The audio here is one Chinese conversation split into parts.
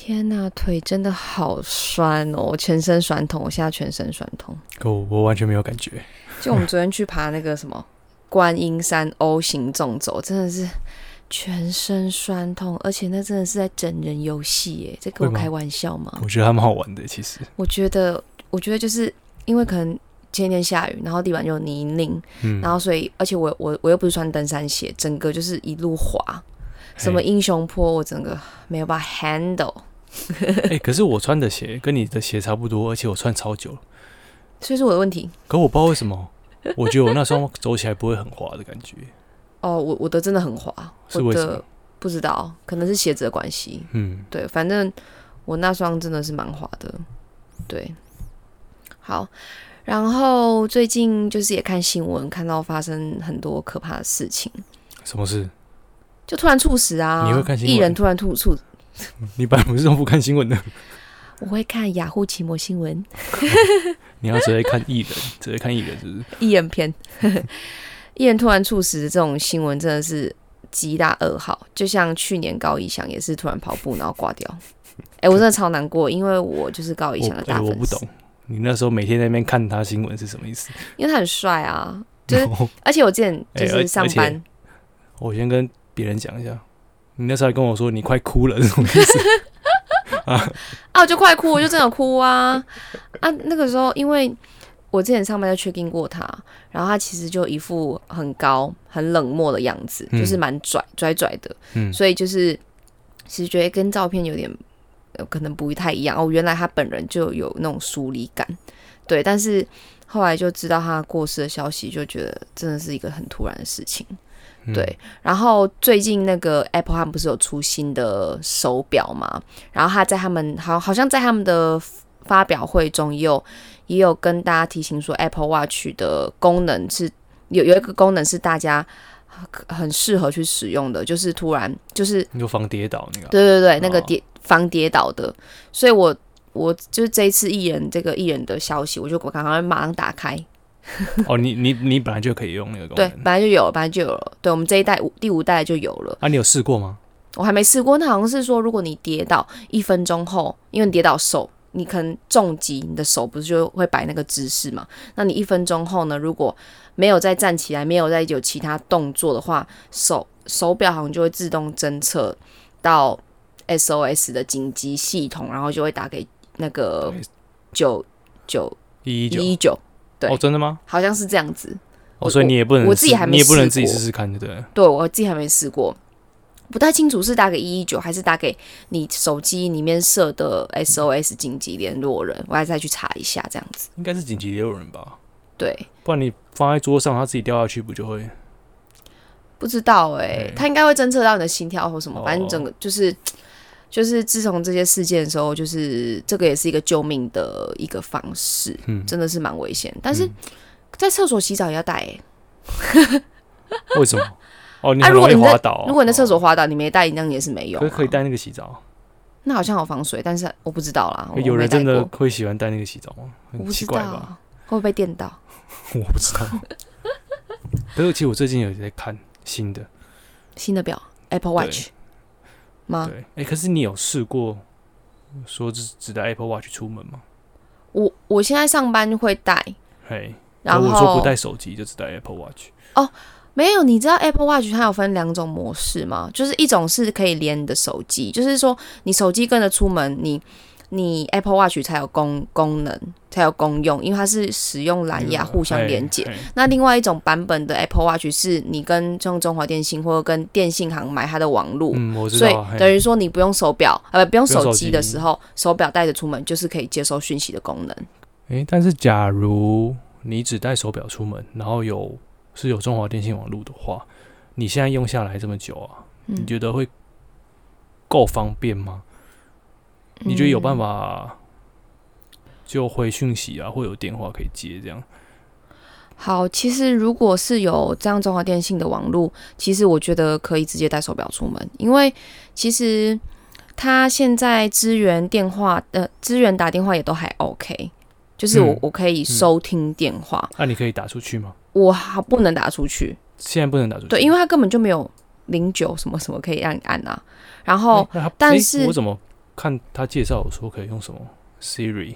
天呐，腿真的好酸哦，我全身酸痛，我现在全身酸痛。我我完全没有感觉。就我们昨天去爬那个什么观音山 O 型纵走，真的是全身酸痛，而且那真的是在整人游戏耶，在跟我开玩笑吗？我觉得还蛮好玩的，其实。我觉得，我觉得就是因为可能前天下雨，然后地板就泥泞，嗯，然后所以而且我我我又不是穿登山鞋，整个就是一路滑，什么英雄坡我整个没有办法 handle，哎、可是我穿的鞋跟你的鞋差不多，而且我穿超久了。所以是我的问题。可我不知道为什么，我觉得我那双走起来不会很滑的感觉。哦，我我的真的很滑，我的是为什么？不知道，可能是鞋子的关系。嗯，对，反正我那双真的是蛮滑的。对，好，然后最近就是也看新闻，看到发生很多可怕的事情，什么事？就突然猝死啊！你会看新闻艺人突然猝猝，你本来不是都不看新闻的，我会看雅虎奇摩新闻 你要只会看艺人，只会看艺人，是不是？艺人片，艺人突然猝死的这种新闻真的是极大噩耗。就像去年高以翔也是突然跑步然后挂掉，哎、我真的超难过，因为我就是高以翔的大粉丝，我不懂，你那时候每天在那边看他新闻是什么意思？因为他很帅啊，就是而且我之前就是上班。我先跟别人讲一下，你那时候还跟我说你快哭了，是什么意思？啊，我就快哭，我就真的哭啊 啊！那个时候，因为我之前上班就确定过他，然后他其实就一副很高、很冷漠的样子，嗯就是蛮拽拽拽的，嗯，所以就是其实觉得跟照片有点呃可能不太一样哦。原来他本人就有那种疏离感，对，但是后来就知道他过世的消息，就觉得真的是一个很突然的事情。嗯。对，然后最近那个 Apple 他们不是有出新的手表嘛？然后他在他们好好像在他们的发表会中也有也有跟大家提醒说，Apple Watch 的功能是有有一个功能是大家很很适合去使用的，就是突然就是你就防跌倒那个，对对对，那个哦。跌防跌倒的，所以我我就是这一次艺人这个艺人的消息，我就我刚刚马上打开，哦，你你你本来就可以用那个功对，本来就有了，本来就有了，对我们这一代五第五代就有了。啊，你有试过吗？我还没试过，那好像是说，如果你跌倒一分钟后，因为你跌倒手，你可能重击，你的手不是就会摆那个姿势嘛？那你一分钟后呢，如果没有再站起来，没有再有其他动作的话，手手表好像就会自动侦测到 SOS 的紧急系统，然后就会打给那个九九一一九，对哦，真的吗？好像是这样子。哦，所以你也不能试，我自己还没你也不能自己试试看，对不对？对我自己还没试过，不太清楚是打给一一九还是打给你手机里面设的 SOS 紧急联络人，我还再去查一下这样子。应该是紧急联络人吧，对，不然你放在桌上，它自己掉下去不就会？不知道哎、对他应该会侦测到你的心跳或什么，哦反正整个就是。就是自从这些事件的时候，就是这个也是一个救命的一个方式，嗯，真的是蛮危险。但是嗯在厕所洗澡也要带哎、为什么？哦，你啊很容易如果你滑倒哦。如果你在厕哦，所滑倒，你没带，那样也是没用、啊。可可以带那个洗澡。那好像有防水，但是我不知道啦。有人真的会喜欢带那个洗澡吗？很奇怪吧？会不会被电到？我不知道。可是其实我最近有在看新的，新的表 Apple Watch 吗？对，哎，可是你有试过说只只带 Apple Watch 出门吗？我我现在上班会带，嘿，然后我说不带手机，就只带 Apple Watch。哦没有，你知道 Apple Watch 它有分两种模式吗？就是一种是可以连你的手机，就是说你手机跟着出门，你你 Apple Watch 才有功功能，才有功用，因为它是使用蓝牙互相连接。那另外一种版本的 Apple Watch 是你跟像中华电信或者跟电信行买它的网路。嗯，所以等于说，你不用手表，呃，不用手机机的时候，手表带着出门，就是可以接收讯息的功能。诶，但是假如你只带手表出门，然后有是有中华电信网络的话，你现在用下来这么久啊，你嗯，觉得会够方便吗？你觉得有办法？就回讯息啊，或有电话可以接这样？好，其实如果是有这样中华电信的网络，其实我觉得可以直接带手表出门，因为其实它现在支援电话，呃，支援打电话也都还 OK，就是我、嗯我可以收听电话，那、你可以打出去吗？我还不能打出去，现在不能打出去。对，因为它根本就没有零九什么什么可以让你按啊。然后但是我怎么看他介绍有说可以用什么 Siri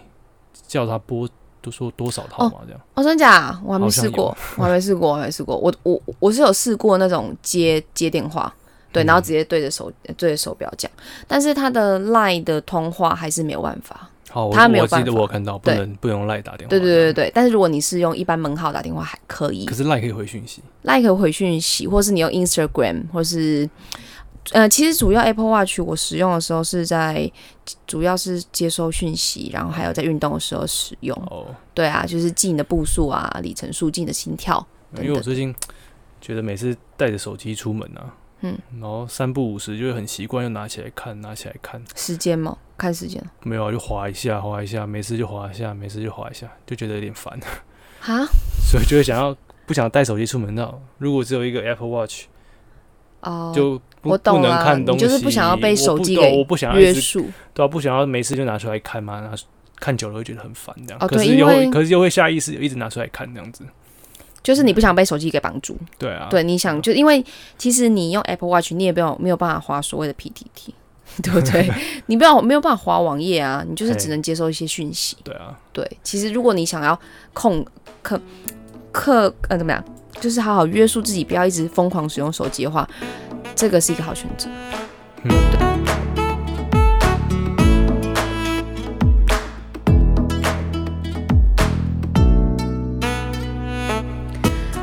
叫他播，都说多少套嘛，这样。哦，真假？我还没试过，我还没试过，我还没试过。我我我是有试过那种接接电话，对，嗯然后直接对着手对着手表讲，但是他的 Line 的通话还是没有办法。他没有我记得我看到，不能不能用赖打电话。对对对对对，但是如果你是用一般门号打电话还可以可是 Line 可以回讯息。，Line 可以回讯息，或是你用 Instagram，或是呃，其实主要 Apple Watch 我使用的时候是在主要是接收讯息，然后还有在运动的时候使用。哦，对啊，就是记你的步数啊、里程数、记你的心跳。等等因为我最近觉得每次带着手机出门啊，嗯，然后三不五时就会很习惯，又拿起来看，拿起来看，时间吗？看时间没有啊，就划一下，划一下，没事就划一下，没事就划一下，就觉得有点烦，哈？所以就会想要不想带手机出门那如果只有一个 Apple Watch，哦，就我懂了，看东西，你就是不想要被手机给约束。对啊，不想要没事就拿出来看嘛，拿看久了会觉得很烦这样。哦对因为可是又会下意识一直拿出来看这样子。就是你不想被手机给绑住，对啊，对，你想就因为其实你用 Apple Watch，你也没有没有办法划所谓的 PTT，对不对？你不要没有办法划网页啊，你就是只能接收一些讯息。对啊，对，其实如果你想要控克克呃怎么样，就是好好约束自己，不要一直疯狂使用手机的话，这个是一个好选择。嗯，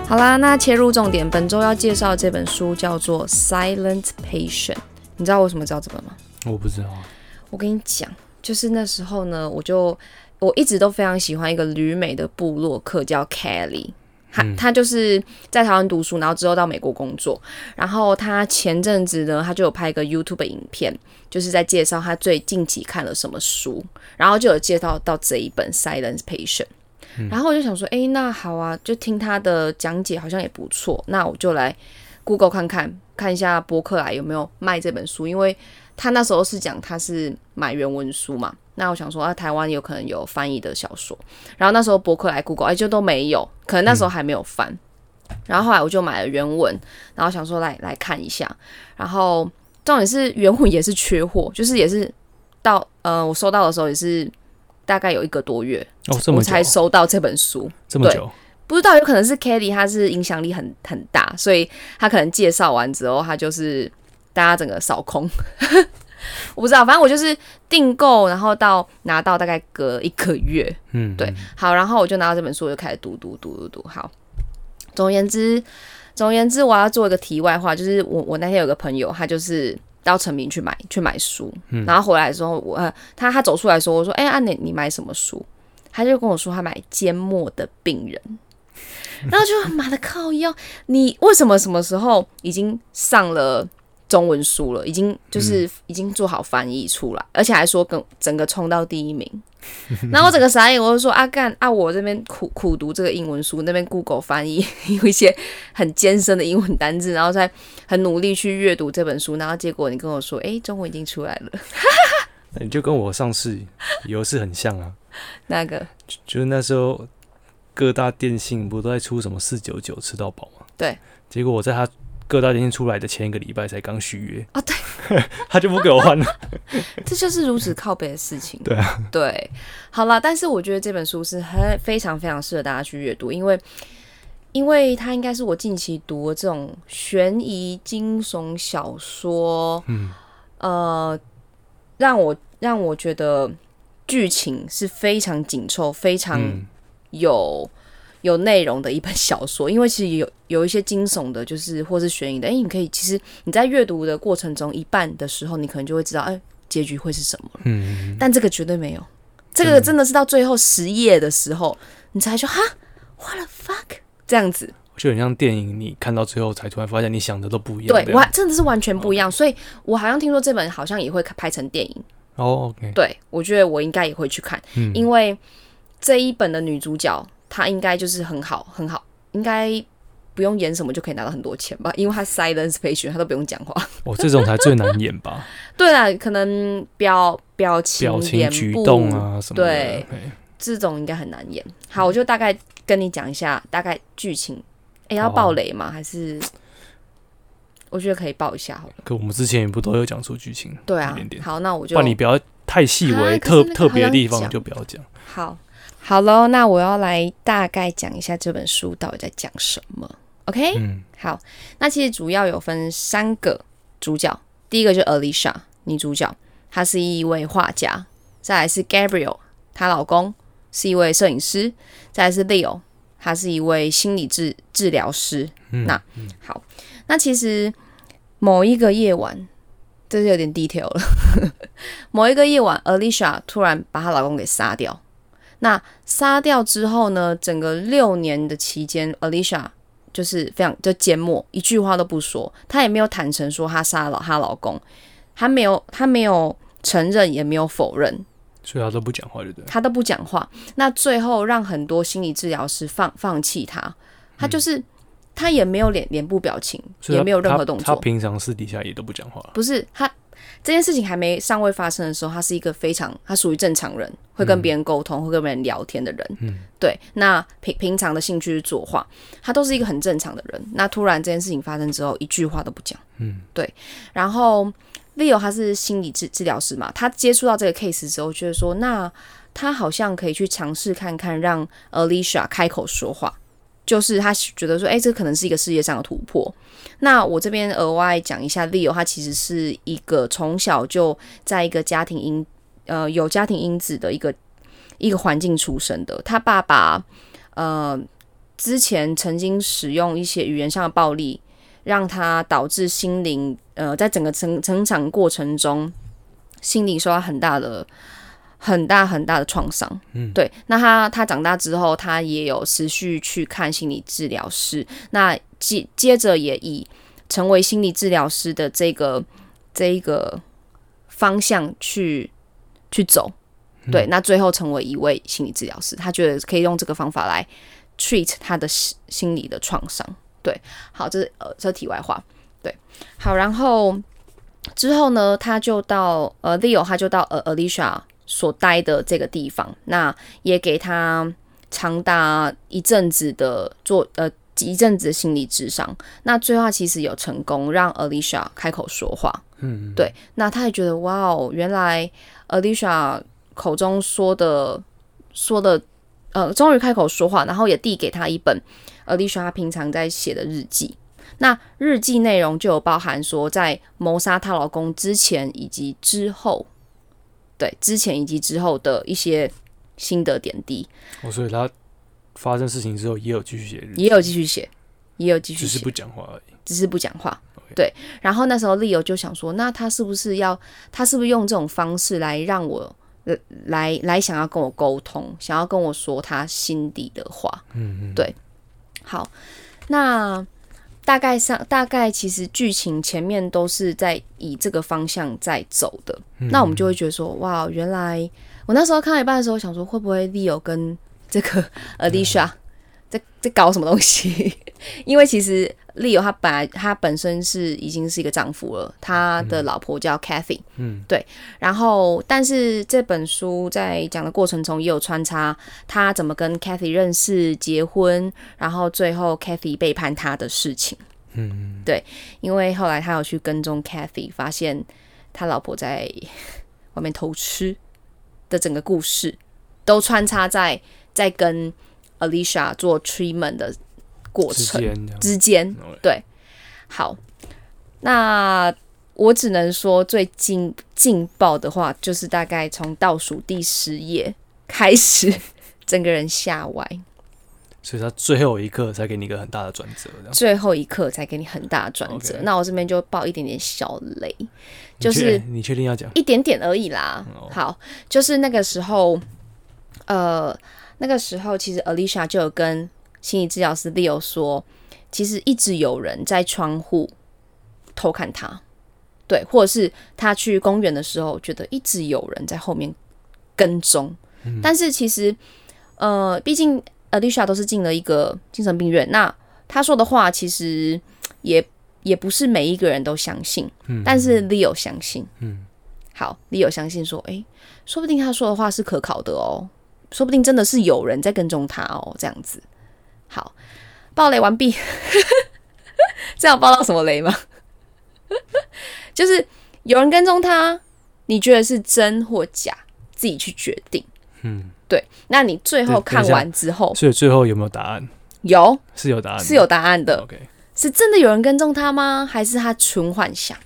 好啦，那切入重点，本周要介绍的这本书叫做《Silent Patient》。你知道我为什么知道这本吗？我不知道啊。我跟你讲，就是那时候呢，我就我一直都非常喜欢一个旅美的部落客叫 Kelly。他嗯他就是在台湾读书，然后之后到美国工作。然后他前阵子呢，他就有拍一个 YouTube 影片，就是在介绍他最近期看了什么书，然后就有介绍到这一本《Silence Patient》。然后我就想说，诶，那好啊，就听他的讲解好像也不错，那我就来 Google 看看，看一下博客来有没有卖这本书，因为他那时候是讲他是买原文书嘛，那我想说啊，台湾有可能有翻译的小说，然后那时候博客来 Google 哎就都没有，可能那时候还没有翻，然后后来我就买了原文，然后想说来来看一下，然后重点是原文也是缺货，就是也是到呃我收到的时候也是大概有一个多月，哦，这么我才，收到这本书。对这么久，不知道有可能是 Kelly 他是影响力很很大，所以他可能介绍完之后，他就是大家整个扫空。我不知道，反正我就是订购，然后到拿到大概隔一个月，嗯，对，好，然后我就拿到这本书，我就开始读读读读读。好，总而言之，总而言之，我要做一个题外话，就是我我那天有个朋友，他就是到成名去买去买书，然后回来的时候，我呃他他走出来说，我说，哎、啊你你买什么书？他就跟我说他买缄默的病人。然后就妈的靠腰，你为什么什么时候已经上了中文书了？已经就是已经做好翻译出来，而且还说跟整个冲到第一名。然后我整个傻眼，我就说啊干啊，我这边苦苦读这个英文书，那边 Google 翻译 有一些很艰深的英文单字，然后再很努力去阅读这本书，然后结果你跟我说，哎，中文已经出来了，那你就跟我上次有一次很像啊，那个就是那时候各大电信不都在出什么四九九吃到饱吗？对，结果我在他各大电信出来的前一个礼拜才刚续约。啊对，他就不给我换了。这就是如此靠北的事情。对啊，对，好了，但是我觉得这本书是很非常非常适合大家去阅读，因为因为它应该是我近期读的这种悬疑惊悚小说，嗯，呃，让我让我觉得剧情是非常紧凑、非常嗯有、内容的一本小说。因为其实有有一些惊悚的，就是或是悬疑的，哎，你可以其实你在阅读的过程中，一半的时候，你可能就会知道，哎，结局会是什么了。嗯，但这个绝对没有，这个真的是到最后十页的时候，你才说哈，what the fuck 这样子。就很像电影，你看到最后才突然发现你想的都不一样。对这样我真的是完全不一样，所以我好像听说这本好像也会拍成电影。哦对我觉得我应该也会去看，嗯因为这一本的女主角她应该就是很好很好，应该不用演什么就可以拿到很多钱吧，因为他 silence patient 他都不用讲话。哦这种才最难演吧，对啦，可能表表情、表情、举动啊什么的。对嘿这种应该很难演。好，我就大概跟你讲一下大概剧情。诶，要好啊爆雷吗？还是我觉得可以报一下好了。可我们之前也不都有讲出剧情？对啊一点点，好，那我就那你不要太细微、啊特特别的地方就不要讲。好，好喽，那我要来大概讲一下这本书到底在讲什么。OK，、嗯好，那其实主要有分三个主角，第一个就是 Alicia 女主角，她是一位画家，再来是 Gabriel，她老公是一位摄影师，再来是 Leo，他是一位心理治治疗师。嗯，那好，那其实某一个夜晚，这是有点 detail 了。某一个夜晚，Alicia 突然把她老公给杀掉。那杀掉之后呢，整个六年的期间，Alicia 就是非常就缄默，一句话都不说。她也没有坦诚说她杀了她老公，她没有，她没有承认，也没有否认。所以他都不讲话，对不对？他都不讲话，那最后让很多心理治疗师放放弃他，他就是、他也没有脸脸部表情，也没有任何动作，平常私底下也都不讲话。不是他这件事情还没尚未发生的时候，他是一个非常他属于正常人，会跟别人沟通，会跟别人聊天的人，嗯，对。那平平常的兴趣是作画，他都是一个很正常的人。那突然这件事情发生之后，一句话都不讲，嗯，对。然后 Leo 他是心理治治疗师嘛，他接触到这个 case 之后，觉得说那。他好像可以去尝试看看，让 Alicia 开口说话，就是他觉得说，哎、这可能是一个世界上的突破。那我这边额外讲一下，Leo 他其实是一个从小就在一个家庭因呃有家庭因子的一个一个环境出生的。他爸爸呃之前曾经使用一些语言上的暴力，让他导致心灵呃在整个成成长过程中，心灵受到很大的。很大很大的创伤，嗯，对。那他他长大之后，他也有持续去看心理治疗师，那接接着也以成为心理治疗师的这个这一个方向去去走，对。那最后成为一位心理治疗师，他觉得可以用这个方法来 treat 他的心心理的创伤，对。好，这是呃这是题外话，对。好，然后之后呢，他就到呃 Leo，他就到呃 Alicia。所待的这个地方，那也给他长达一阵子的做呃一阵子的心理智商。那最后他其实有成功让 Alicia 开口说话，嗯，对。那他也觉得哇哦，原来 Alicia 口中说的说的呃，终于开口说话，然后也递给他一本 Alicia 他平常在写的日记。那日记内容就有包含说，在谋杀她老公之前以及之后。对之前以及之后的一些心得点滴，哦，所以他发生事情之后也有继续写日记，也有继续写，也有继续写，只是不讲话而已。只是不讲话。对，然后那时候利友就想说，那他是不是要，他是不是用这种方式来让我，呃，来来想要跟我沟通，想要跟我说他心底的话。嗯嗯，对好，那大概上大概其实剧情前面都是在以这个方向在走的，嗯那我们就会觉得说，哇，原来我那时候看到一半的时候想说，会不会 Leo 跟这个 Alicia 在在搞什么东西？因为其实 Leo 他本来他本身是已经是一个丈夫了，他的老婆叫 Cathy，嗯，对，然后但是这本书在讲的过程中也有穿插他怎么跟 Cathy 认识、结婚，然后最后 Cathy 背叛他的事情。嗯，对因为后来他有去跟踪 Cathy，发现他老婆在外面偷吃的整个故事，都穿插在在跟 Alicia 做 treatment 的过程之间。哦对，好，那我只能说最劲劲爆的话，就是大概从倒数第十页开始，整个人吓歪，所以他最后一刻才给你一个很大的转折，最后一刻才给你很大的转折。那我这边就爆一点点小雷，就是你确定要讲？一点点而已啦。哦好，就是那个时候，呃，那个时候其实 Alicia 就有跟心理治疗师 Leo 说，其实一直有人在窗户偷看他，对，或者是他去公园的时候，觉得一直有人在后面跟踪。但是其实，呃，毕竟 Alicia 都是进了一个精神病院，那他说的话其实也也不是每一个人都相信，嗯但是 Leo 相信。嗯，好，Leo 相信说，诶，说不定他说的话是可考的哦，说不定真的是有人在跟踪他哦，这样子。好，爆雷完毕，这样爆到什么雷吗？就是有人跟踪他，你觉得是真或假，自己去决定。嗯，对，那你最后看完之后，所以最后有没有答案？有是有答案的，是有答案的，OK，是真的有人跟踪他吗？还是他纯幻想？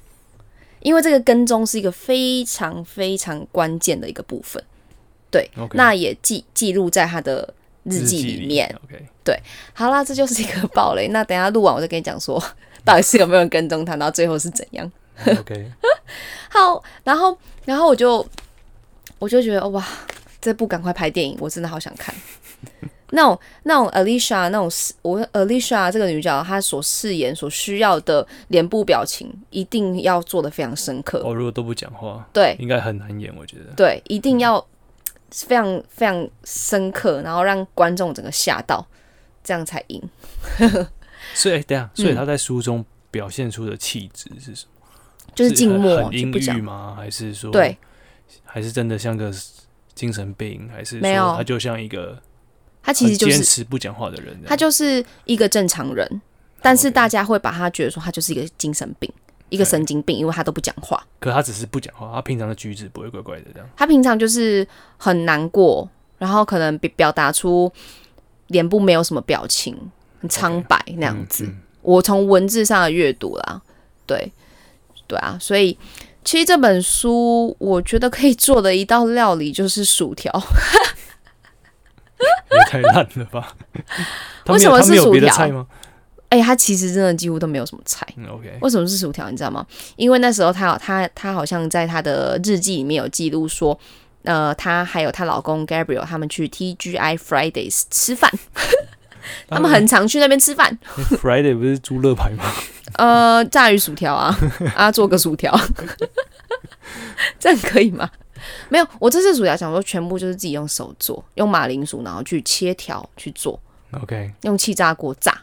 因为这个跟踪是一个非常非常关键的一个部分，对那也记记录在他的日记里面。OK，好啦，这就是一个暴雷。那等一下录完，我再跟你讲说，到底是有没有人跟踪他，然后最后是怎样。OK，好，然后然后我就我就觉得哇，这部赶快拍电影，我真的好想看。那种那种 Alicia 那种饰我 Alicia 这个女角，她所饰演所需要的脸部表情，一定要做的非常深刻。哦，如果都不讲话，对应该很难演，我觉得。对，一定要非常非常深刻，然后让观众整个吓到，这样才赢。所以，哎等下，所以嗯他在书中表现出的气质是什么？就是静很默很阴郁。吗？还是说，对，还是真的像个精神病？还是没有说他就像一个他其实就是坚持不讲话的人？他就是一个正常人，但是大家会把他觉得说他就是一个精神病，一个神经病，因为他都不讲话。可他只是不讲话，他平常的举止不会怪怪的这样。他平常就是很难过，然后可能表表达出脸部没有什么表情，很苍白那样子。嗯我从文字上的阅读啦，对对啊，所以其实这本书我觉得可以做的一道料理就是薯条。也太烂了吧？为什么是薯条哎、它其实真的几乎都没有什么菜。嗯，OK，为什么是薯条？你知道吗？因为那时候她有她她好像在她的日记里面有记录说，呃，她还有她老公 Gabriel 他们去 TGI Fridays 吃饭，他们很常去那边吃饭。Friday 不是猪肋排吗？呃，炸鱼薯条啊，啊，做个薯条，这样可以吗？没有，我这次薯条想说全部就是自己用手做，用马铃薯然后去切条去做，OK，用气炸锅炸。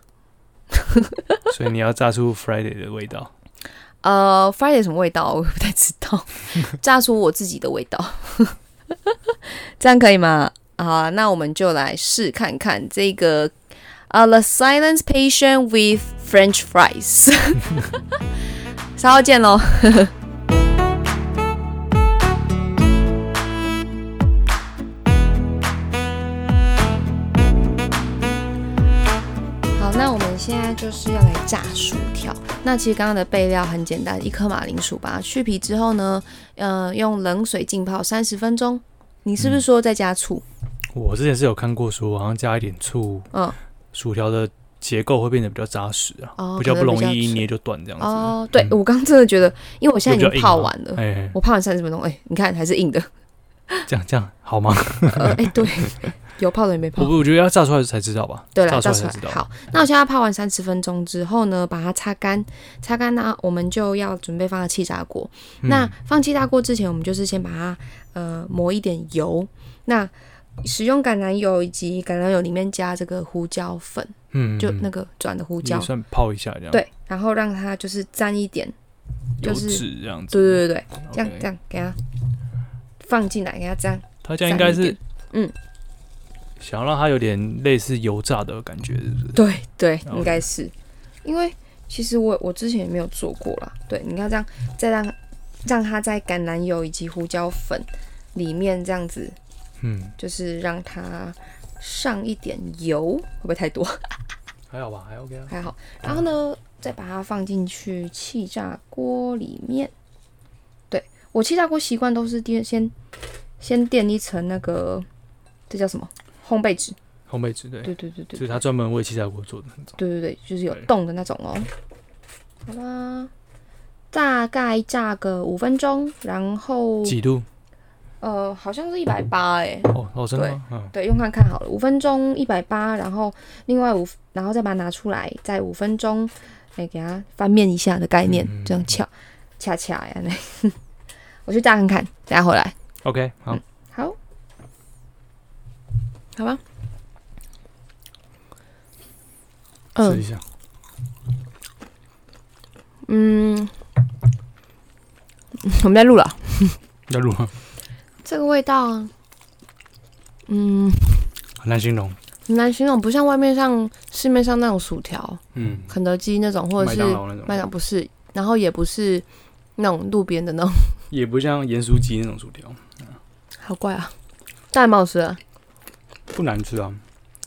所以你要炸出 Friday 的味道。呃，Friday 什么味道我也不太知道，炸出我自己的味道，这样可以吗？好啊，那我们就来试看看这个呃，The Silence Patient with French Fries，稍后见喽。现在就是要来炸薯条。那其实刚刚的备料很简单，一颗马铃薯，把它去皮之后呢，呃，用冷水浸泡三十分钟。你是不是说再加醋？我之前是有看过说，好像加一点醋，嗯，薯条的结构会变得比较扎实啊，哦比较不容易一捏就断这样子。哦，对、嗯我刚刚真的觉得，因为我现在已经泡完了，我泡完三十分钟，哎、你看还是硬的。这样这样好吗？呃，哎、对，有泡的也没泡我。我觉得要炸出来才知道吧。对了，炸炸出来才知道。好，那我现在泡完三十分钟之后呢，把它擦干，擦干呢，我们就要准备放到气炸锅。嗯那放气炸锅之前，我们就是先把它呃抹一点油。那使用橄榄油以及橄榄油里面加这个胡椒粉，嗯，嗯就那个转的胡椒，算泡一下这样。，对，然后让它就是沾一点，油就是脂这样子。对对对对，这样这样给它放进来，给它沾。它这样应该是嗯，想要让它有点类似油炸的感觉，是不是？对对，应该是，因为其实我我之前也没有做过啦。对，你看这样，再让让它在橄榄油以及胡椒粉里面这样子，嗯，就是让它上一点油，会不会太多？还好吧，还 OK 啊。还好。然后呢，再把它放进去气炸锅里面。对我气炸锅习惯都是垫先先垫一层那个，这叫什么？烘焙纸。烘焙纸对，对对对对就是它专门为气炸锅做的那种。对对对，就是有对洞的那种哦。好啦，大概炸个五分钟，然后几度？呃，好像是一百八哎，哦哦，真的吗？嗯，对，用看看好了，五分钟一百八，然后另外五，然后再把它拿出来，再五分钟，哎，给它翻面一下的概念，嗯这样恰恰恰呀，那 我去炸看看，等下回来，OK，好，好，好吧，嗯。试一下。嗯，我们在录了。在录吗？这个味道，嗯，很难形容。很难形容，不像外面上市面上那种薯条，嗯，肯德基那种，或者是麦当劳那种。麦当不是。然后也不是那种路边的那种，也不像盐酥鸡那种薯条，好怪啊，但还蛮好吃的，不难吃啊。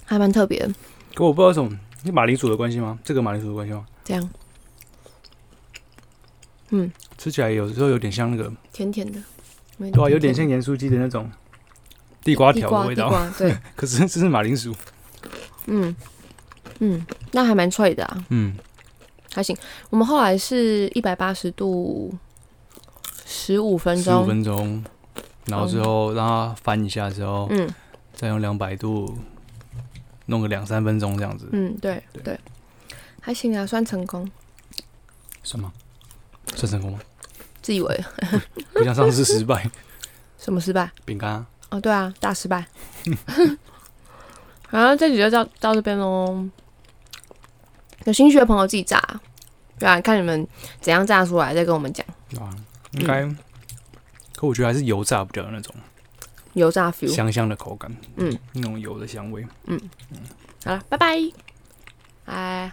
还蛮特别的。可我不知道为什么，是马铃薯的关系吗？这个马铃薯的关系吗？这样嗯吃起来有时候有点像那个，甜甜的，对对啊，有点像盐酥鸡的那种地瓜条的味道。对，可是这是马铃薯，嗯嗯，那还蛮脆的啊，嗯，还行。我们后来是一百八十度十五分十五，分钟，然后之后让它翻一下之后，嗯再用两百度弄个两三分钟这样子，嗯，对对，还行啊，算成功。算吗？算成功吗？自以为 不像上次失败，什么失败？饼干啊，哦，对啊，大失败。好，这集就到到这边喽。有兴趣的朋友自己炸，对啊，看你们怎样炸出来，再跟我们讲。对吧？应该，可我觉得还是油炸比较有那种油炸 feel。香香的口感，嗯，那种油的香味。嗯嗯好了，拜拜。哎。